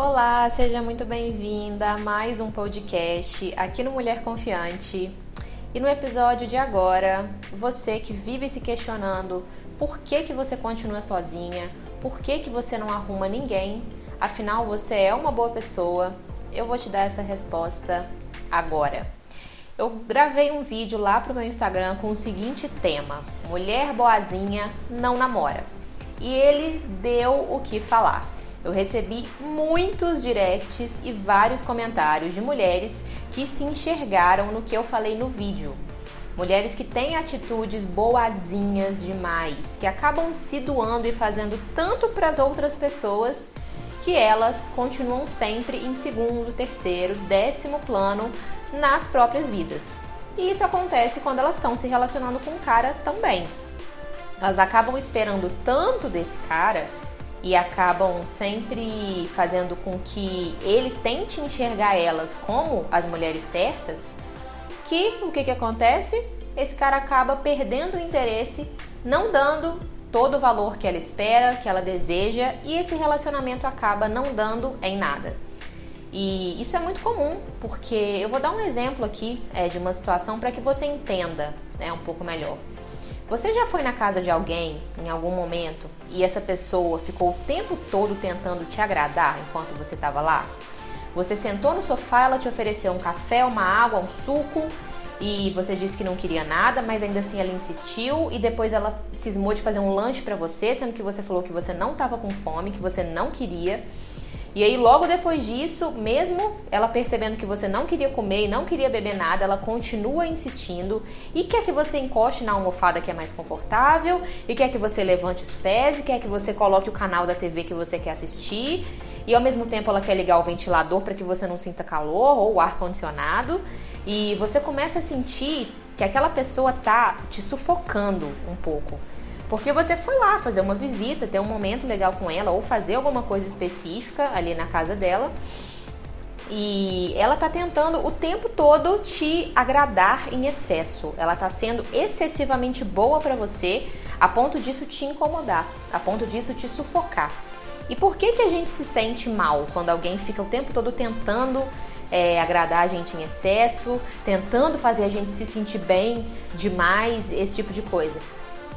Olá, seja muito bem-vinda a mais um podcast aqui no Mulher Confiante. E no episódio de agora, você que vive se questionando por que, que você continua sozinha, por que, que você não arruma ninguém, afinal você é uma boa pessoa, eu vou te dar essa resposta agora. Eu gravei um vídeo lá pro meu Instagram com o seguinte tema: Mulher boazinha não namora. E ele deu o que falar. Eu recebi muitos directs e vários comentários de mulheres que se enxergaram no que eu falei no vídeo. Mulheres que têm atitudes boazinhas demais, que acabam se doando e fazendo tanto para as outras pessoas que elas continuam sempre em segundo, terceiro, décimo plano nas próprias vidas. E isso acontece quando elas estão se relacionando com um cara também. Elas acabam esperando tanto desse cara e acabam sempre fazendo com que ele tente enxergar elas como as mulheres certas, que o que, que acontece? Esse cara acaba perdendo o interesse, não dando todo o valor que ela espera, que ela deseja, e esse relacionamento acaba não dando em nada. E isso é muito comum, porque eu vou dar um exemplo aqui é, de uma situação para que você entenda né, um pouco melhor. Você já foi na casa de alguém em algum momento e essa pessoa ficou o tempo todo tentando te agradar enquanto você estava lá? Você sentou no sofá, ela te ofereceu um café, uma água, um suco e você disse que não queria nada, mas ainda assim ela insistiu e depois ela cismou de fazer um lanche para você, sendo que você falou que você não estava com fome, que você não queria. E aí, logo depois disso, mesmo ela percebendo que você não queria comer e não queria beber nada, ela continua insistindo e quer que você encoste na almofada que é mais confortável, e quer que você levante os pés, e quer que você coloque o canal da TV que você quer assistir, e ao mesmo tempo ela quer ligar o ventilador para que você não sinta calor ou o ar condicionado, e você começa a sentir que aquela pessoa tá te sufocando um pouco. Porque você foi lá fazer uma visita, ter um momento legal com ela ou fazer alguma coisa específica ali na casa dela. E ela tá tentando o tempo todo te agradar em excesso. Ela tá sendo excessivamente boa para você, a ponto disso te incomodar, a ponto disso te sufocar. E por que que a gente se sente mal quando alguém fica o tempo todo tentando é, agradar a gente em excesso, tentando fazer a gente se sentir bem demais, esse tipo de coisa?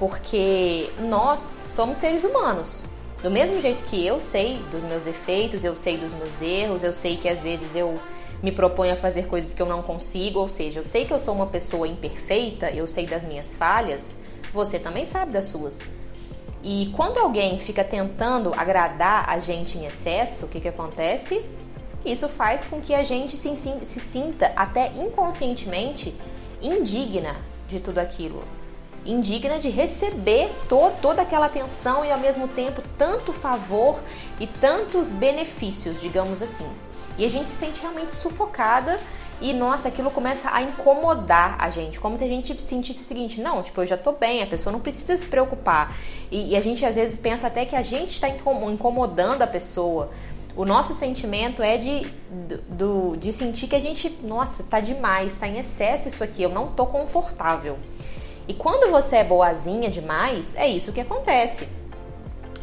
Porque nós somos seres humanos. Do mesmo jeito que eu sei dos meus defeitos, eu sei dos meus erros, eu sei que às vezes eu me proponho a fazer coisas que eu não consigo, ou seja, eu sei que eu sou uma pessoa imperfeita, eu sei das minhas falhas, você também sabe das suas. E quando alguém fica tentando agradar a gente em excesso, o que, que acontece? Isso faz com que a gente se, se sinta até inconscientemente indigna de tudo aquilo indigna de receber to toda aquela atenção e ao mesmo tempo tanto favor e tantos benefícios, digamos assim. E a gente se sente realmente sufocada e nossa, aquilo começa a incomodar a gente, como se a gente sentisse o seguinte: não, tipo, eu já tô bem, a pessoa não precisa se preocupar. E, e a gente às vezes pensa até que a gente está incomodando a pessoa. O nosso sentimento é de, do, de sentir que a gente, nossa, tá demais, tá em excesso isso aqui, eu não tô confortável. E quando você é boazinha demais, é isso que acontece.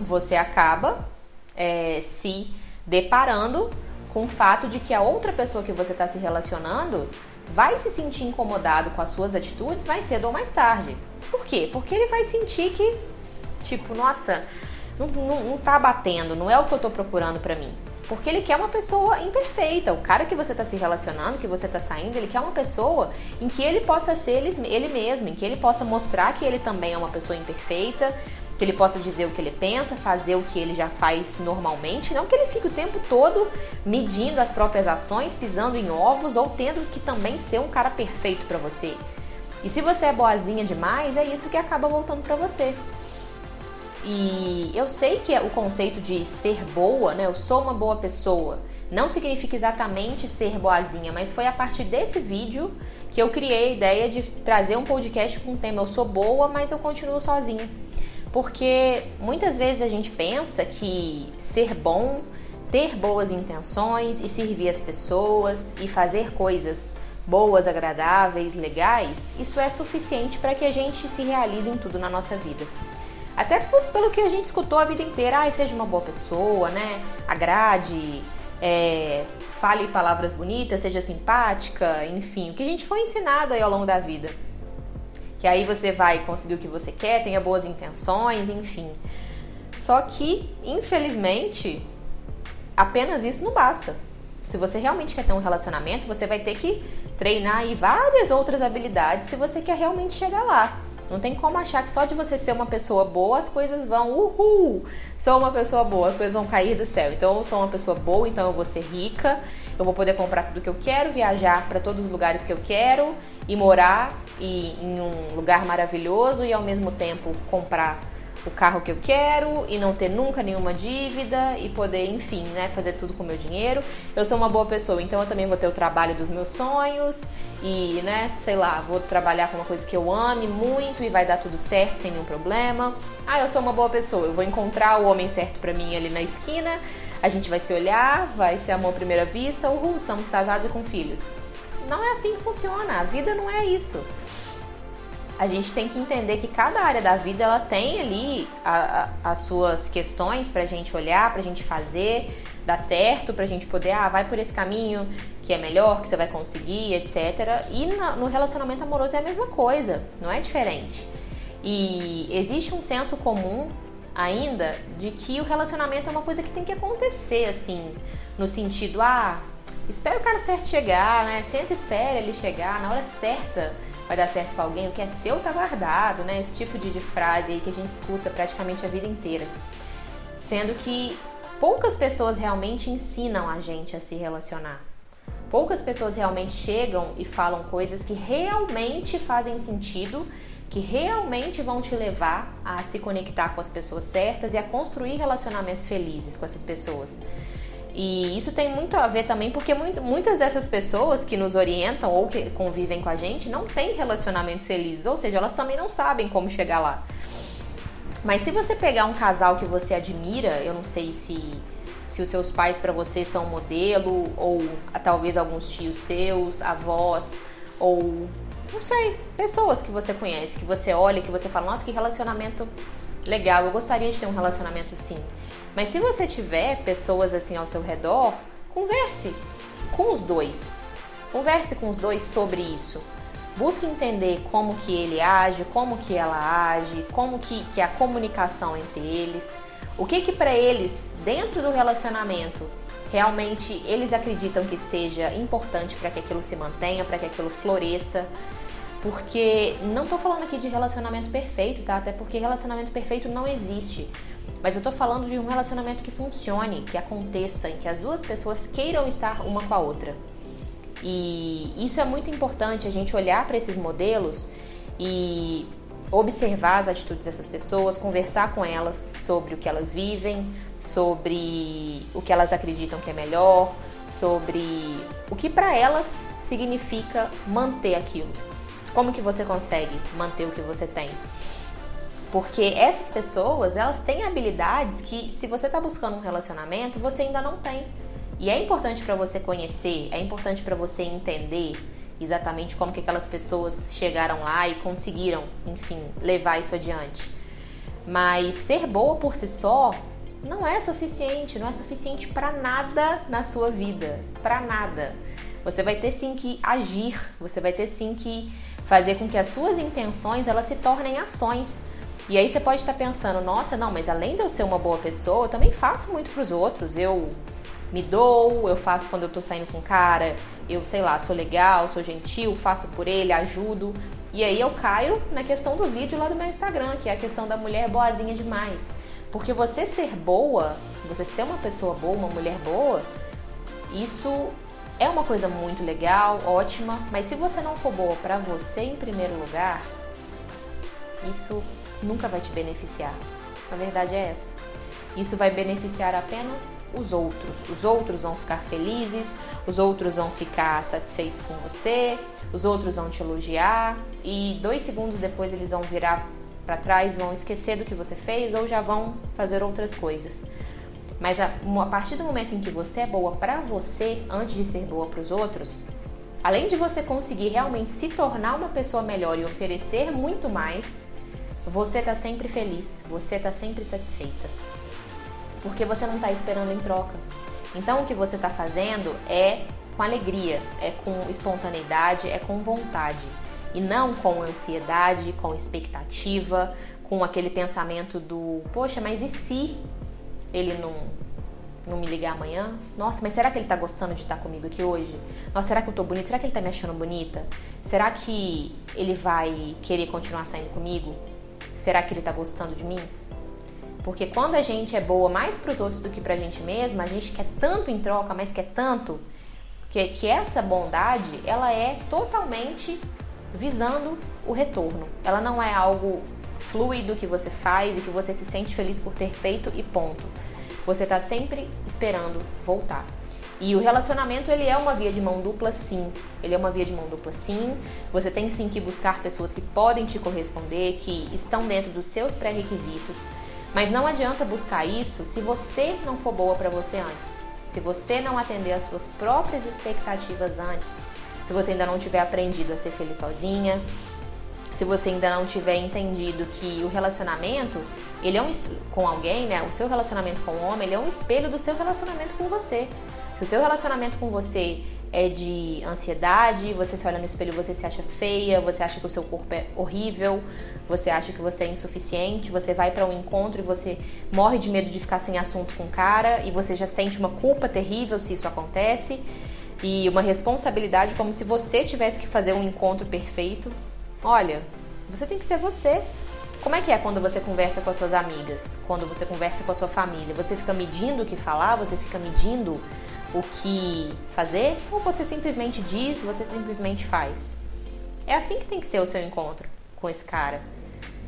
Você acaba é, se deparando com o fato de que a outra pessoa que você está se relacionando vai se sentir incomodado com as suas atitudes mais cedo ou mais tarde. Por quê? Porque ele vai sentir que, tipo, nossa, não, não, não tá batendo, não é o que eu tô procurando para mim. Porque ele quer uma pessoa imperfeita. O cara que você está se relacionando, que você está saindo, ele quer uma pessoa em que ele possa ser ele, mesmo, em que ele possa mostrar que ele também é uma pessoa imperfeita, que ele possa dizer o que ele pensa, fazer o que ele já faz normalmente, não que ele fique o tempo todo medindo as próprias ações, pisando em ovos ou tendo que também ser um cara perfeito para você. E se você é boazinha demais, é isso que acaba voltando para você. E eu sei que o conceito de ser boa, né? Eu sou uma boa pessoa, não significa exatamente ser boazinha, mas foi a partir desse vídeo que eu criei a ideia de trazer um podcast com o tema Eu sou boa, mas eu continuo sozinha. Porque muitas vezes a gente pensa que ser bom, ter boas intenções e servir as pessoas e fazer coisas boas, agradáveis, legais, isso é suficiente para que a gente se realize em tudo na nossa vida. Até por, pelo que a gente escutou a vida inteira, ah, seja uma boa pessoa, né? Agrade, é, fale palavras bonitas, seja simpática, enfim, o que a gente foi ensinado aí ao longo da vida. Que aí você vai conseguir o que você quer, tenha boas intenções, enfim. Só que, infelizmente, apenas isso não basta. Se você realmente quer ter um relacionamento, você vai ter que treinar aí várias outras habilidades se você quer realmente chegar lá. Não tem como achar que só de você ser uma pessoa boa as coisas vão, uhul, sou uma pessoa boa, as coisas vão cair do céu. Então eu sou uma pessoa boa, então eu vou ser rica, eu vou poder comprar tudo que eu quero, viajar para todos os lugares que eu quero e morar e, em um lugar maravilhoso e ao mesmo tempo comprar o carro que eu quero e não ter nunca nenhuma dívida e poder, enfim, né, fazer tudo com o meu dinheiro. Eu sou uma boa pessoa, então eu também vou ter o trabalho dos meus sonhos e, né, sei lá, vou trabalhar com uma coisa que eu ame muito e vai dar tudo certo sem nenhum problema. Ah, eu sou uma boa pessoa, eu vou encontrar o homem certo para mim ali na esquina. A gente vai se olhar, vai ser amor à primeira vista, uhul, estamos casados e com filhos. Não é assim que funciona, a vida não é isso a gente tem que entender que cada área da vida ela tem ali a, a, as suas questões para a gente olhar, para a gente fazer, dar certo, para a gente poder, ah, vai por esse caminho que é melhor, que você vai conseguir, etc. E na, no relacionamento amoroso é a mesma coisa, não é diferente. E existe um senso comum ainda de que o relacionamento é uma coisa que tem que acontecer, assim, no sentido, ah, espera o cara certo chegar, né? Senta, espera ele chegar na hora certa vai dar certo com alguém, o que é seu tá guardado, né? Esse tipo de, de frase aí que a gente escuta praticamente a vida inteira. Sendo que poucas pessoas realmente ensinam a gente a se relacionar. Poucas pessoas realmente chegam e falam coisas que realmente fazem sentido, que realmente vão te levar a se conectar com as pessoas certas e a construir relacionamentos felizes com essas pessoas. E isso tem muito a ver também porque muito, muitas dessas pessoas que nos orientam ou que convivem com a gente não têm relacionamentos felizes, ou seja, elas também não sabem como chegar lá. Mas se você pegar um casal que você admira, eu não sei se se os seus pais para você são modelo ou talvez alguns tios seus, avós ou não sei, pessoas que você conhece, que você olha, que você fala, nossa, que relacionamento legal, eu gostaria de ter um relacionamento assim. Mas se você tiver pessoas assim ao seu redor, converse com os dois. Converse com os dois sobre isso. Busque entender como que ele age, como que ela age, como que, que é a comunicação entre eles. O que que para eles, dentro do relacionamento, realmente eles acreditam que seja importante para que aquilo se mantenha, para que aquilo floresça. Porque não estou falando aqui de relacionamento perfeito, tá? Até porque relacionamento perfeito não existe. Mas eu tô falando de um relacionamento que funcione, que aconteça, em que as duas pessoas queiram estar uma com a outra. E isso é muito importante a gente olhar para esses modelos e observar as atitudes dessas pessoas, conversar com elas sobre o que elas vivem, sobre o que elas acreditam que é melhor, sobre o que para elas significa manter aquilo. Como que você consegue manter o que você tem? Porque essas pessoas, elas têm habilidades que se você está buscando um relacionamento, você ainda não tem. E é importante para você conhecer, é importante para você entender exatamente como que aquelas pessoas chegaram lá e conseguiram, enfim, levar isso adiante. Mas ser boa por si só não é suficiente, não é suficiente para nada na sua vida, para nada. Você vai ter sim que agir, você vai ter sim que fazer com que as suas intenções elas se tornem ações. E aí você pode estar pensando, nossa, não, mas além de eu ser uma boa pessoa, eu também faço muito para os outros. Eu me dou, eu faço quando eu tô saindo com cara, eu sei lá, sou legal, sou gentil, faço por ele, ajudo. E aí eu caio na questão do vídeo lá do meu Instagram, que é a questão da mulher boazinha demais. Porque você ser boa, você ser uma pessoa boa, uma mulher boa, isso é uma coisa muito legal, ótima, mas se você não for boa para você em primeiro lugar, isso nunca vai te beneficiar. A verdade é essa. Isso vai beneficiar apenas os outros. Os outros vão ficar felizes, os outros vão ficar satisfeitos com você, os outros vão te elogiar e dois segundos depois eles vão virar para trás, vão esquecer do que você fez ou já vão fazer outras coisas. Mas a, a partir do momento em que você é boa para você, antes de ser boa para os outros, além de você conseguir realmente se tornar uma pessoa melhor e oferecer muito mais, você está sempre feliz, você está sempre satisfeita. Porque você não está esperando em troca. Então o que você está fazendo é com alegria, é com espontaneidade, é com vontade e não com ansiedade, com expectativa, com aquele pensamento do poxa, mas e se ele não não me ligar amanhã? Nossa, mas será que ele tá gostando de estar comigo aqui hoje? Nossa, será que eu tô bonita? Será que ele tá me achando bonita? Será que ele vai querer continuar saindo comigo? Será que ele tá gostando de mim? Porque quando a gente é boa mais para os outros do que para a gente mesma, a gente quer tanto em troca, mas quer tanto que, que essa bondade ela é totalmente visando o retorno. Ela não é algo fluido que você faz e que você se sente feliz por ter feito e ponto. Você está sempre esperando voltar. E o relacionamento ele é uma via de mão dupla, sim. Ele é uma via de mão dupla, sim. Você tem sim que buscar pessoas que podem te corresponder, que estão dentro dos seus pré-requisitos. Mas não adianta buscar isso se você não for boa para você antes. Se você não atender às suas próprias expectativas antes. Se você ainda não tiver aprendido a ser feliz sozinha, se você ainda não tiver entendido que o relacionamento, ele é um com alguém, né? O seu relacionamento com o homem, ele é um espelho do seu relacionamento com você. Se o seu relacionamento com você é de ansiedade, você se olha no espelho, você se acha feia, você acha que o seu corpo é horrível, você acha que você é insuficiente, você vai para um encontro e você morre de medo de ficar sem assunto com o cara e você já sente uma culpa terrível se isso acontece e uma responsabilidade como se você tivesse que fazer um encontro perfeito. Olha, você tem que ser você. Como é que é quando você conversa com as suas amigas? Quando você conversa com a sua família? Você fica medindo o que falar? Você fica medindo o que fazer? Ou você simplesmente diz, você simplesmente faz? É assim que tem que ser o seu encontro com esse cara.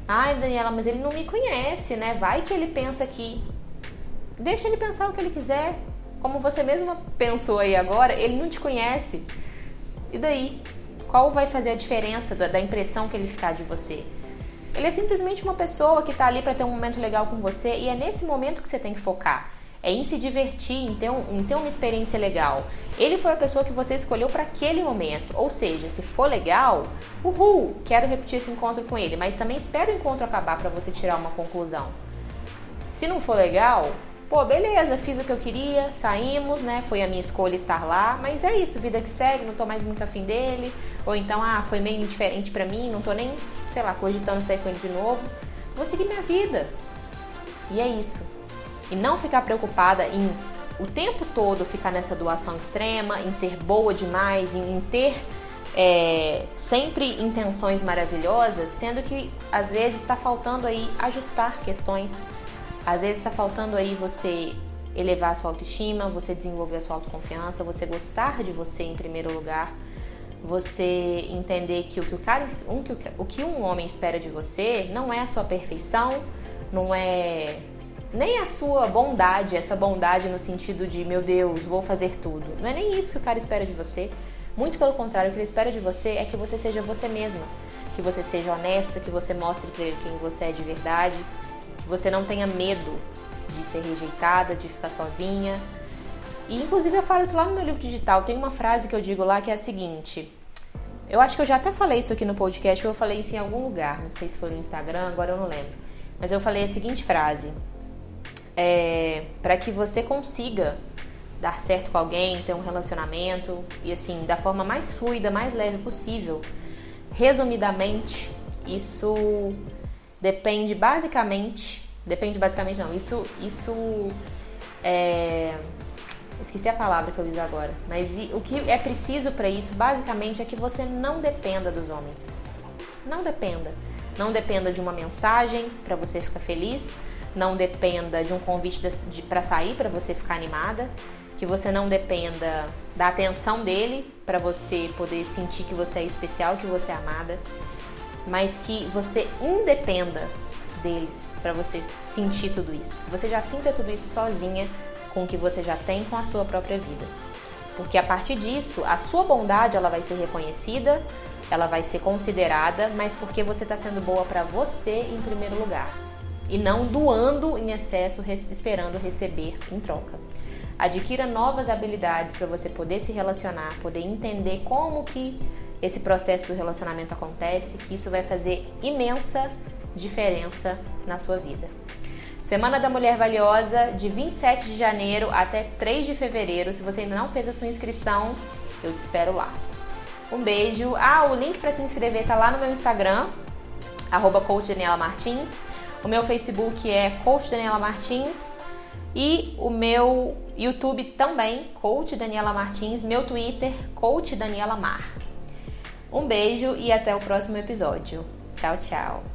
Ai, Daniela, mas ele não me conhece, né? Vai que ele pensa que. Deixa ele pensar o que ele quiser. Como você mesma pensou aí agora, ele não te conhece. E daí? Qual vai fazer a diferença da, da impressão que ele ficar de você? Ele é simplesmente uma pessoa que está ali para ter um momento legal com você e é nesse momento que você tem que focar é em se divertir, em ter, um, em ter uma experiência legal. Ele foi a pessoa que você escolheu para aquele momento. Ou seja, se for legal, uhul, quero repetir esse encontro com ele, mas também espero o encontro acabar para você tirar uma conclusão. Se não for legal, pô, beleza, fiz o que eu queria, saímos, né? Foi a minha escolha estar lá, mas é isso, vida que segue, não tô mais muito afim dele. Ou então, ah, foi meio indiferente para mim, não tô nem, sei lá, cogitando sair com ele de novo. Vou seguir minha vida. E é isso e não ficar preocupada em o tempo todo ficar nessa doação extrema, em ser boa demais, em, ter é, sempre intenções maravilhosas, sendo que às vezes está faltando aí ajustar questões, às vezes está faltando aí você elevar a sua autoestima, você desenvolver a sua autoconfiança, você gostar de você em primeiro lugar, você entender que o que, o cara, um, que o que um homem espera de você não é a sua perfeição, não é nem a sua bondade, essa bondade no sentido de, meu Deus, vou fazer tudo. Não é nem isso que o cara espera de você. Muito pelo contrário, o que ele espera de você é que você seja você mesma, que você seja honesta, que você mostre para ele quem você é de verdade, que você não tenha medo de ser rejeitada, de ficar sozinha. E inclusive eu falo isso lá no meu livro digital, tem uma frase que eu digo lá que é a seguinte: eu acho que eu já até falei isso aqui no podcast, ou eu falei isso em algum lugar, não sei se foi no Instagram, agora eu não lembro. Mas eu falei a seguinte frase: é, para que você consiga dar certo com alguém, ter um relacionamento e assim, da forma mais fluida, mais leve possível. Resumidamente, isso depende basicamente, depende basicamente não, isso isso é, esqueci a palavra que eu disse agora, mas o que é preciso para isso basicamente é que você não dependa dos homens. Não dependa. Não dependa de uma mensagem para você ficar feliz não dependa de um convite para sair para você ficar animada, que você não dependa da atenção dele para você poder sentir que você é especial, que você é amada, mas que você independa deles para você sentir tudo isso. Você já sinta tudo isso sozinha com o que você já tem com a sua própria vida. Porque a partir disso, a sua bondade ela vai ser reconhecida, ela vai ser considerada, mas porque você está sendo boa para você em primeiro lugar e não doando em excesso esperando receber em troca. Adquira novas habilidades para você poder se relacionar, poder entender como que esse processo do relacionamento acontece, que isso vai fazer imensa diferença na sua vida. Semana da Mulher Valiosa, de 27 de janeiro até 3 de fevereiro. Se você ainda não fez a sua inscrição, eu te espero lá. Um beijo. Ah, o link para se inscrever tá lá no meu Instagram, arroba Martins. O meu Facebook é Coach Daniela Martins. E o meu YouTube também, Coach Daniela Martins. Meu Twitter, Coach Daniela Mar. Um beijo e até o próximo episódio. Tchau, tchau.